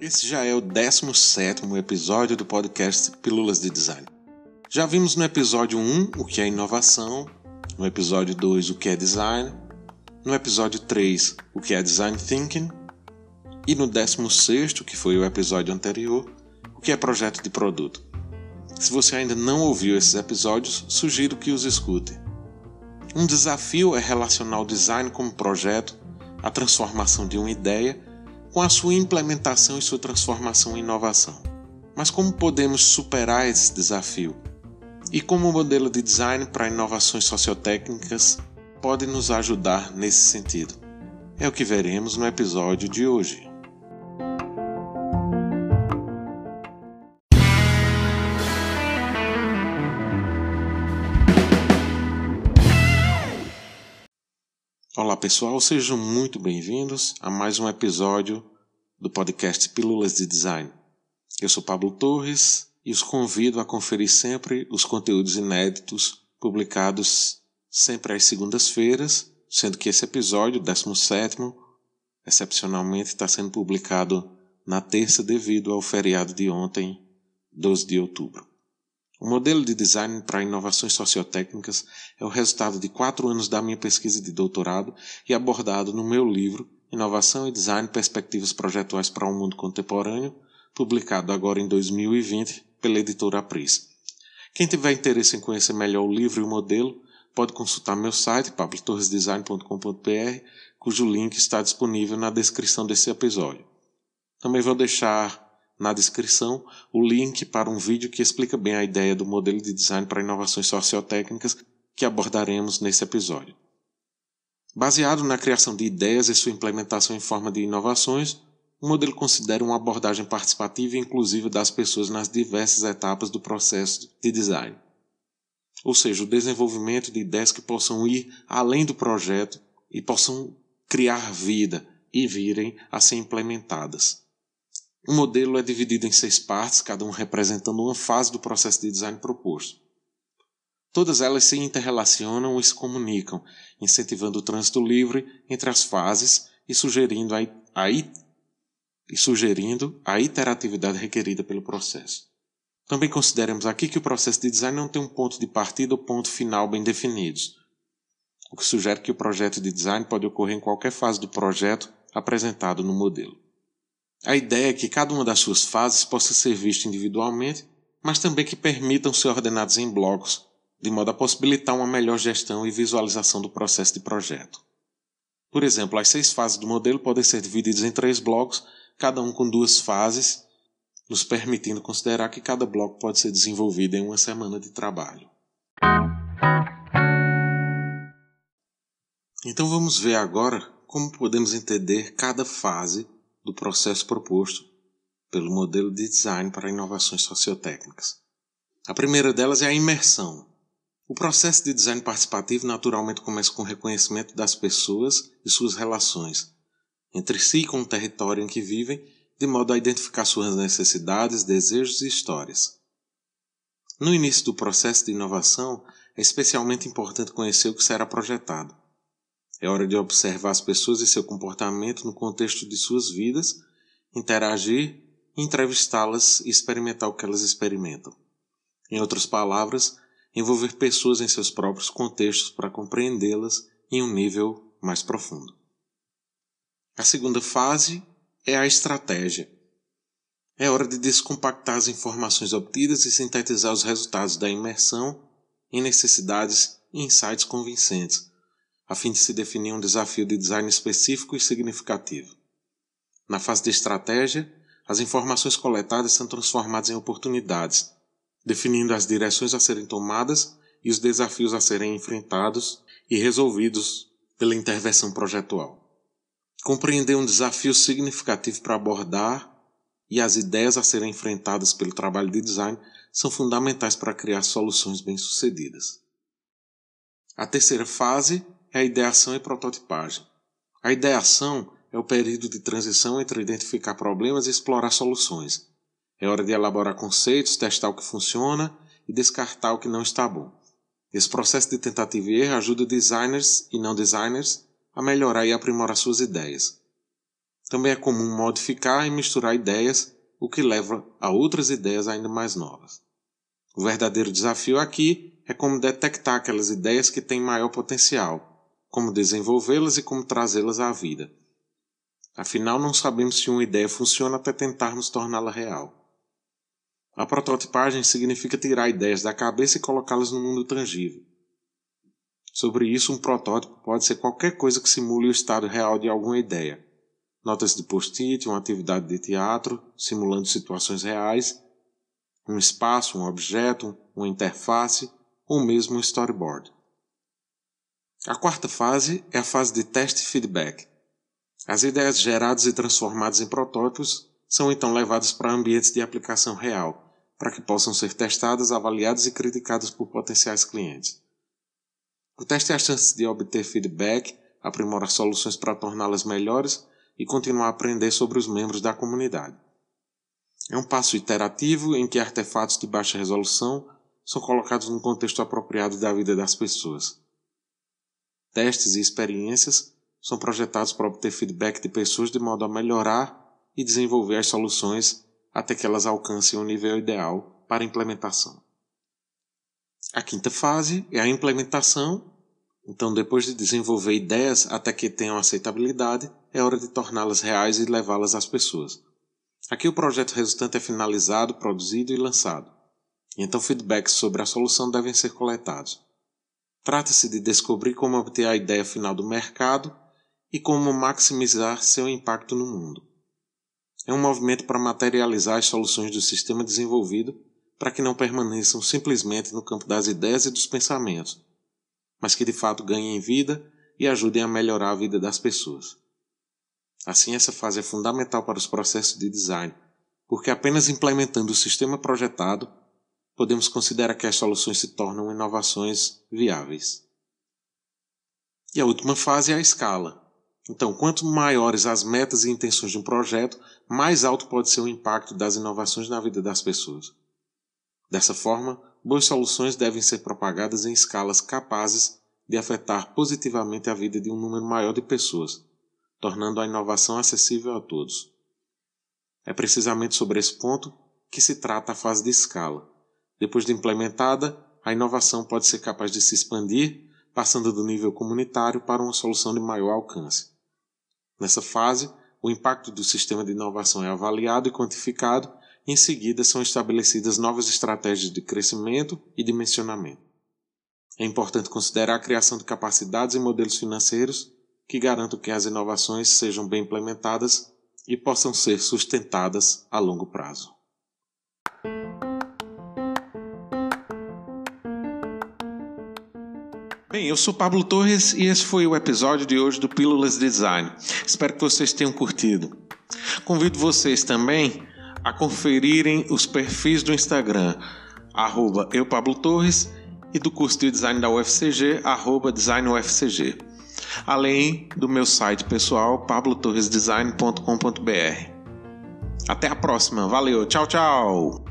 Esse já é o 17 episódio do podcast Pílulas de Design. Já vimos no episódio 1 o que é inovação, no episódio 2 o que é design, no episódio 3 o que é design thinking e no 16, que foi o episódio anterior, o que é projeto de produto. Se você ainda não ouviu esses episódios, sugiro que os escute. Um desafio é relacionar o design como projeto, a transformação de uma ideia com a sua implementação e sua transformação em inovação. Mas como podemos superar esse desafio? E como o modelo de design para inovações sociotécnicas pode nos ajudar nesse sentido? É o que veremos no episódio de hoje. Pessoal, sejam muito bem-vindos a mais um episódio do podcast Pílulas de Design. Eu sou Pablo Torres e os convido a conferir sempre os conteúdos inéditos publicados sempre às segundas-feiras, sendo que esse episódio, 17, excepcionalmente está sendo publicado na terça devido ao feriado de ontem, 12 de outubro. O modelo de design para inovações sociotécnicas é o resultado de quatro anos da minha pesquisa de doutorado e abordado no meu livro Inovação e Design Perspectivas Projetuais para um Mundo Contemporâneo, publicado agora em 2020 pela editora Apris. Quem tiver interesse em conhecer melhor o livro e o modelo, pode consultar meu site, pablotorresdesign.com.br, cujo link está disponível na descrição desse episódio. Também vou deixar na descrição o link para um vídeo que explica bem a ideia do modelo de design para inovações sociotécnicas que abordaremos nesse episódio. Baseado na criação de ideias e sua implementação em forma de inovações, o modelo considera uma abordagem participativa e inclusiva das pessoas nas diversas etapas do processo de design. Ou seja, o desenvolvimento de ideias que possam ir além do projeto e possam criar vida e virem a ser implementadas. O modelo é dividido em seis partes, cada um representando uma fase do processo de design proposto. Todas elas se interrelacionam e se comunicam, incentivando o trânsito livre entre as fases e sugerindo a, a, e sugerindo a iteratividade requerida pelo processo. Também consideremos aqui que o processo de design não tem um ponto de partida ou ponto final bem definidos, o que sugere que o projeto de design pode ocorrer em qualquer fase do projeto apresentado no modelo. A ideia é que cada uma das suas fases possa ser vista individualmente, mas também que permitam ser ordenadas em blocos, de modo a possibilitar uma melhor gestão e visualização do processo de projeto. Por exemplo, as seis fases do modelo podem ser divididas em três blocos, cada um com duas fases, nos permitindo considerar que cada bloco pode ser desenvolvido em uma semana de trabalho. Então vamos ver agora como podemos entender cada fase do processo proposto pelo modelo de design para inovações sociotécnicas. A primeira delas é a imersão. O processo de design participativo naturalmente começa com o reconhecimento das pessoas e suas relações entre si e com o território em que vivem, de modo a identificar suas necessidades, desejos e histórias. No início do processo de inovação, é especialmente importante conhecer o que será projetado. É hora de observar as pessoas e seu comportamento no contexto de suas vidas, interagir, entrevistá-las e experimentar o que elas experimentam. Em outras palavras, envolver pessoas em seus próprios contextos para compreendê-las em um nível mais profundo. A segunda fase é a estratégia. É hora de descompactar as informações obtidas e sintetizar os resultados da imersão em necessidades e insights convincentes, a fim de se definir um desafio de design específico e significativo. Na fase de estratégia, as informações coletadas são transformadas em oportunidades, definindo as direções a serem tomadas e os desafios a serem enfrentados e resolvidos pela intervenção projetual. Compreender um desafio significativo para abordar e as ideias a serem enfrentadas pelo trabalho de design são fundamentais para criar soluções bem-sucedidas. A terceira fase é a ideação e prototipagem. A ideação é o período de transição entre identificar problemas e explorar soluções. É hora de elaborar conceitos, testar o que funciona e descartar o que não está bom. Esse processo de tentativa e erro ajuda designers e não designers a melhorar e aprimorar suas ideias. Também é comum modificar e misturar ideias, o que leva a outras ideias ainda mais novas. O verdadeiro desafio aqui é como detectar aquelas ideias que têm maior potencial, como desenvolvê-las e como trazê-las à vida. Afinal, não sabemos se uma ideia funciona até tentarmos torná-la real. A prototipagem significa tirar ideias da cabeça e colocá-las no mundo tangível. Sobre isso, um protótipo pode ser qualquer coisa que simule o estado real de alguma ideia. Notas de post-it, uma atividade de teatro, simulando situações reais, um espaço, um objeto, uma interface ou mesmo um storyboard. A quarta fase é a fase de teste e feedback. As ideias geradas e transformadas em protótipos são então levadas para ambientes de aplicação real, para que possam ser testadas, avaliadas e criticadas por potenciais clientes. O teste é a chance de obter feedback, aprimorar soluções para torná-las melhores e continuar a aprender sobre os membros da comunidade. É um passo iterativo em que artefatos de baixa resolução são colocados no contexto apropriado da vida das pessoas. Testes e experiências são projetados para obter feedback de pessoas de modo a melhorar e desenvolver as soluções até que elas alcancem o nível ideal para implementação. A quinta fase é a implementação. Então, depois de desenvolver ideias até que tenham aceitabilidade, é hora de torná-las reais e levá-las às pessoas. Aqui o projeto resultante é finalizado, produzido e lançado. Então feedbacks sobre a solução devem ser coletados. Trata-se de descobrir como obter a ideia final do mercado e como maximizar seu impacto no mundo. É um movimento para materializar as soluções do sistema desenvolvido para que não permaneçam simplesmente no campo das ideias e dos pensamentos, mas que de fato ganhem vida e ajudem a melhorar a vida das pessoas. Assim, essa fase é fundamental para os processos de design, porque apenas implementando o sistema projetado podemos considerar que as soluções se tornam inovações viáveis. E a última fase é a escala, então, quanto maiores as metas e intenções de um projeto, mais alto pode ser o impacto das inovações na vida das pessoas. Dessa forma, boas soluções devem ser propagadas em escalas capazes de afetar positivamente a vida de um número maior de pessoas, tornando a inovação acessível a todos. É precisamente sobre esse ponto que se trata a fase de escala. Depois de implementada, a inovação pode ser capaz de se expandir, passando do nível comunitário para uma solução de maior alcance. Nessa fase, o impacto do sistema de inovação é avaliado e quantificado, e em seguida são estabelecidas novas estratégias de crescimento e dimensionamento. É importante considerar a criação de capacidades e modelos financeiros que garantam que as inovações sejam bem implementadas e possam ser sustentadas a longo prazo. Bem, eu sou Pablo Torres e esse foi o episódio de hoje do Pílulas Design. Espero que vocês tenham curtido. Convido vocês também a conferirem os perfis do Instagram, arroba eu Pablo Torres, e do curso de design da UFCG, arroba designufcg. Além do meu site pessoal, pablotorresdesign.com.br. Até a próxima, valeu, tchau, tchau!